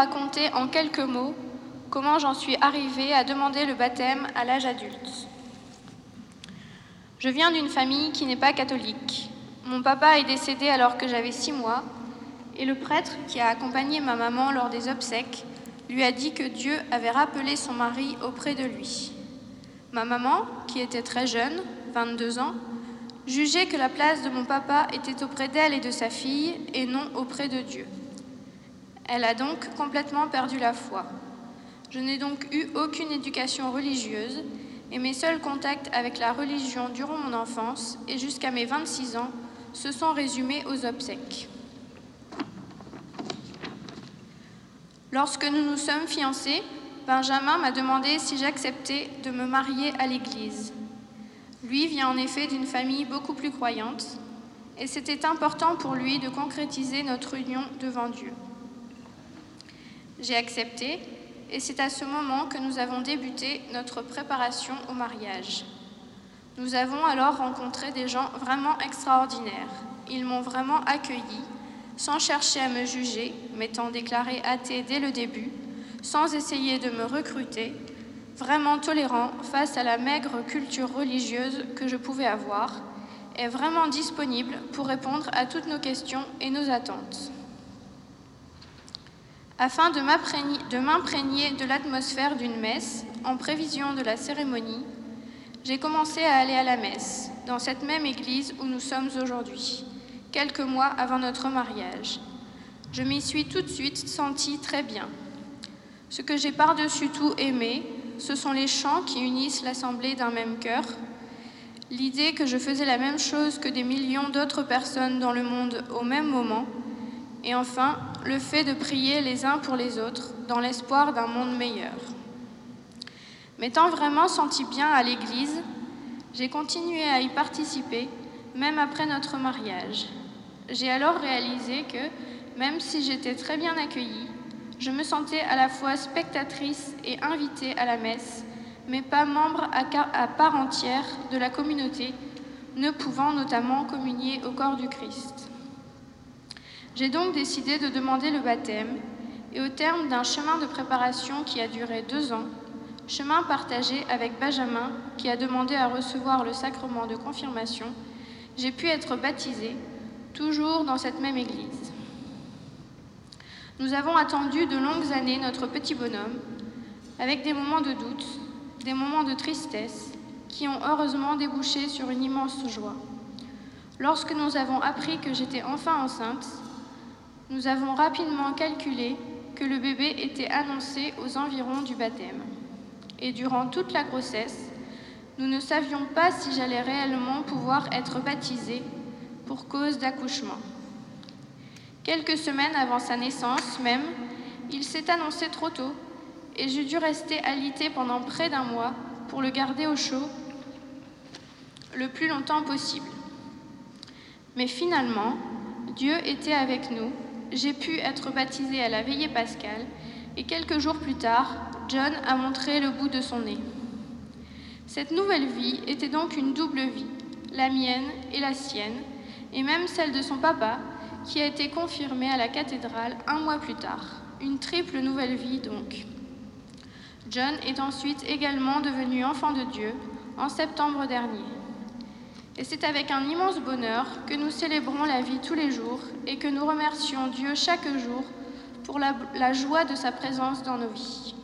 raconter en quelques mots comment j'en suis arrivée à demander le baptême à l'âge adulte. Je viens d'une famille qui n'est pas catholique. Mon papa est décédé alors que j'avais six mois et le prêtre qui a accompagné ma maman lors des obsèques lui a dit que Dieu avait rappelé son mari auprès de lui. Ma maman, qui était très jeune, 22 ans, jugeait que la place de mon papa était auprès d'elle et de sa fille et non auprès de Dieu. Elle a donc complètement perdu la foi. Je n'ai donc eu aucune éducation religieuse et mes seuls contacts avec la religion durant mon enfance et jusqu'à mes 26 ans se sont résumés aux obsèques. Lorsque nous nous sommes fiancés, Benjamin m'a demandé si j'acceptais de me marier à l'Église. Lui vient en effet d'une famille beaucoup plus croyante, et c'était important pour lui de concrétiser notre union devant Dieu. J'ai accepté, et c'est à ce moment que nous avons débuté notre préparation au mariage. Nous avons alors rencontré des gens vraiment extraordinaires. Ils m'ont vraiment accueilli, sans chercher à me juger, m'étant déclaré athée dès le début, sans essayer de me recruter, vraiment tolérant face à la maigre culture religieuse que je pouvais avoir, est vraiment disponible pour répondre à toutes nos questions et nos attentes. Afin de m'imprégner de l'atmosphère d'une messe, en prévision de la cérémonie, j'ai commencé à aller à la messe, dans cette même église où nous sommes aujourd'hui, quelques mois avant notre mariage. Je m'y suis tout de suite sentie très bien. Ce que j'ai par-dessus tout aimé, ce sont les chants qui unissent l'assemblée d'un même cœur, l'idée que je faisais la même chose que des millions d'autres personnes dans le monde au même moment, et enfin le fait de prier les uns pour les autres dans l'espoir d'un monde meilleur. M'étant vraiment senti bien à l'Église, j'ai continué à y participer, même après notre mariage. J'ai alors réalisé que, même si j'étais très bien accueillie, je me sentais à la fois spectatrice et invitée à la messe, mais pas membre à, part entière de la communauté, ne pouvant notamment communier au corps du Christ. J'ai donc décidé de demander le baptême, et au terme d'un chemin de préparation qui a duré deux ans, chemin partagé avec Benjamin qui a demandé à recevoir le sacrement de confirmation, j'ai pu être baptisée, toujours dans cette même église. Nous avons attendu de longues années notre petit bonhomme, avec des moments de doute, des moments de tristesse, qui ont heureusement débouché sur une immense joie. Lorsque nous avons appris que j'étais enfin enceinte, nous avons rapidement calculé que le bébé était annoncé aux environs du baptême. Et durant toute la grossesse, nous ne savions pas si j'allais réellement pouvoir être baptisée pour cause d'accouchement. Quelques semaines avant sa naissance même, il s'est annoncé trop tôt et j'ai dû rester alité pendant près d'un mois pour le garder au chaud le plus longtemps possible. Mais finalement, Dieu était avec nous, j'ai pu être baptisée à la veillée pascale et quelques jours plus tard, John a montré le bout de son nez. Cette nouvelle vie était donc une double vie, la mienne et la sienne, et même celle de son papa, qui a été confirmée à la cathédrale un mois plus tard. Une triple nouvelle vie donc. John est ensuite également devenu enfant de Dieu en septembre dernier. Et c'est avec un immense bonheur que nous célébrons la vie tous les jours et que nous remercions Dieu chaque jour pour la, joie de sa présence dans nos vies.